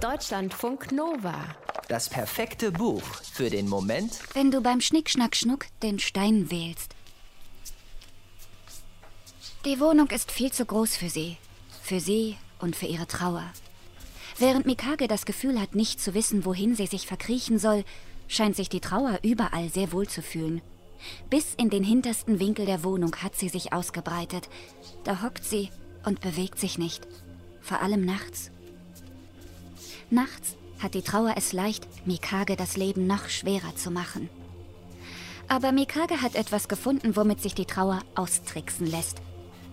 Deutschlandfunk Nova. Das perfekte Buch für den Moment, wenn du beim Schnick-Schnack-Schnuck den Stein wählst. Die Wohnung ist viel zu groß für sie. Für sie und für ihre Trauer. Während Mikage das Gefühl hat, nicht zu wissen, wohin sie sich verkriechen soll, scheint sich die Trauer überall sehr wohl zu fühlen. Bis in den hintersten Winkel der Wohnung hat sie sich ausgebreitet. Da hockt sie und bewegt sich nicht. Vor allem nachts. Nachts hat die Trauer es leicht, Mikage das Leben noch schwerer zu machen. Aber Mikage hat etwas gefunden, womit sich die Trauer austricksen lässt.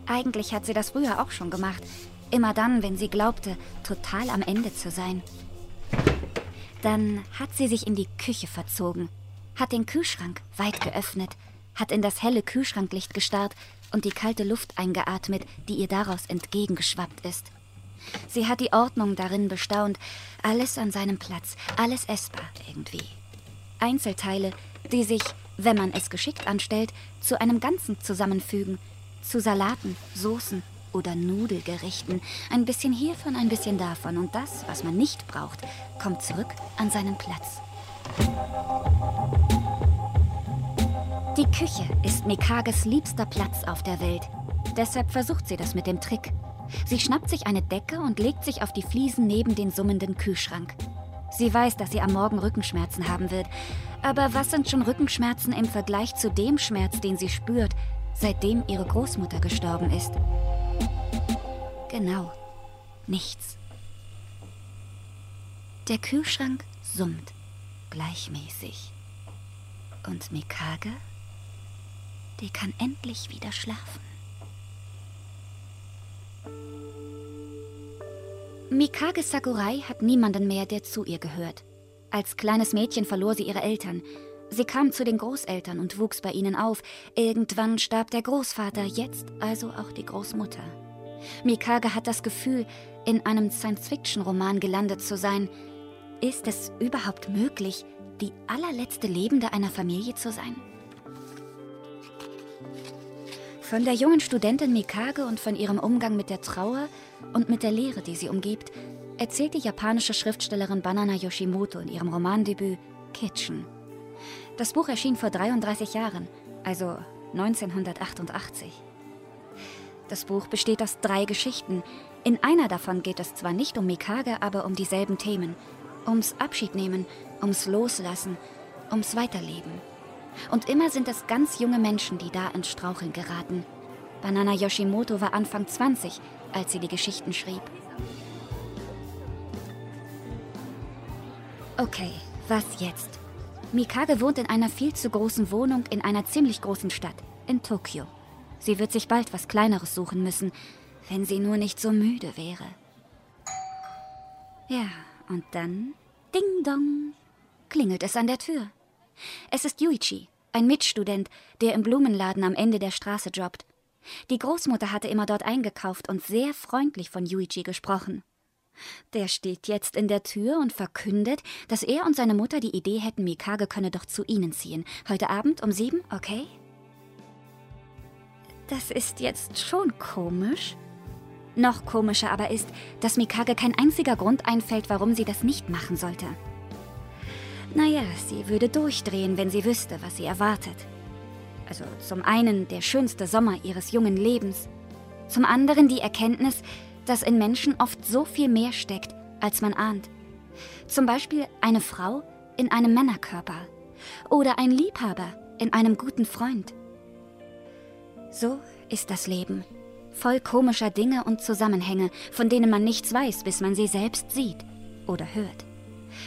Eigentlich hat sie das früher auch schon gemacht. Immer dann, wenn sie glaubte, total am Ende zu sein. Dann hat sie sich in die Küche verzogen, hat den Kühlschrank weit geöffnet, hat in das helle Kühlschranklicht gestarrt und die kalte Luft eingeatmet, die ihr daraus entgegengeschwappt ist. Sie hat die Ordnung darin bestaunt, alles an seinem Platz, alles essbar irgendwie. Einzelteile, die sich, wenn man es geschickt anstellt, zu einem Ganzen zusammenfügen, zu Salaten, Soßen oder Nudelgerichten, ein bisschen hiervon, ein bisschen davon und das, was man nicht braucht, kommt zurück an seinen Platz. Die Küche ist Mikages liebster Platz auf der Welt. Deshalb versucht sie das mit dem Trick. Sie schnappt sich eine Decke und legt sich auf die Fliesen neben den summenden Kühlschrank. Sie weiß, dass sie am Morgen Rückenschmerzen haben wird. Aber was sind schon Rückenschmerzen im Vergleich zu dem Schmerz, den sie spürt, seitdem ihre Großmutter gestorben ist? Genau, nichts. Der Kühlschrank summt gleichmäßig. Und Mikage, die kann endlich wieder schlafen. Mikage Sakurai hat niemanden mehr, der zu ihr gehört. Als kleines Mädchen verlor sie ihre Eltern. Sie kam zu den Großeltern und wuchs bei ihnen auf. Irgendwann starb der Großvater, jetzt also auch die Großmutter. Mikage hat das Gefühl, in einem Science-Fiction-Roman gelandet zu sein. Ist es überhaupt möglich, die allerletzte Lebende einer Familie zu sein? Von der jungen Studentin Mikage und von ihrem Umgang mit der Trauer und mit der Leere, die sie umgibt, erzählt die japanische Schriftstellerin Banana Yoshimoto in ihrem Romandebüt Kitchen. Das Buch erschien vor 33 Jahren, also 1988. Das Buch besteht aus drei Geschichten. In einer davon geht es zwar nicht um Mikage, aber um dieselben Themen. Ums Abschiednehmen, ums Loslassen, ums Weiterleben. Und immer sind es ganz junge Menschen, die da ins Straucheln geraten. Banana Yoshimoto war Anfang 20, als sie die Geschichten schrieb. Okay, was jetzt? Mikage wohnt in einer viel zu großen Wohnung in einer ziemlich großen Stadt, in Tokio. Sie wird sich bald was Kleineres suchen müssen, wenn sie nur nicht so müde wäre. Ja, und dann, ding dong, klingelt es an der Tür. Es ist Yuichi, ein Mitstudent, der im Blumenladen am Ende der Straße jobbt. Die Großmutter hatte immer dort eingekauft und sehr freundlich von Yuichi gesprochen. Der steht jetzt in der Tür und verkündet, dass er und seine Mutter die Idee hätten, Mikage könne doch zu ihnen ziehen. Heute Abend um sieben, okay? Das ist jetzt schon komisch. Noch komischer aber ist, dass Mikage kein einziger Grund einfällt, warum sie das nicht machen sollte. Naja, sie würde durchdrehen, wenn sie wüsste, was sie erwartet. Also zum einen der schönste Sommer ihres jungen Lebens, zum anderen die Erkenntnis, dass in Menschen oft so viel mehr steckt, als man ahnt. Zum Beispiel eine Frau in einem Männerkörper oder ein Liebhaber in einem guten Freund. So ist das Leben, voll komischer Dinge und Zusammenhänge, von denen man nichts weiß, bis man sie selbst sieht oder hört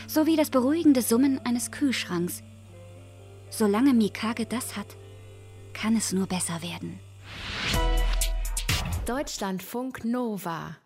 sowie das beruhigende Summen eines Kühlschranks. Solange Mikage das hat, kann es nur besser werden. Deutschlandfunk Nova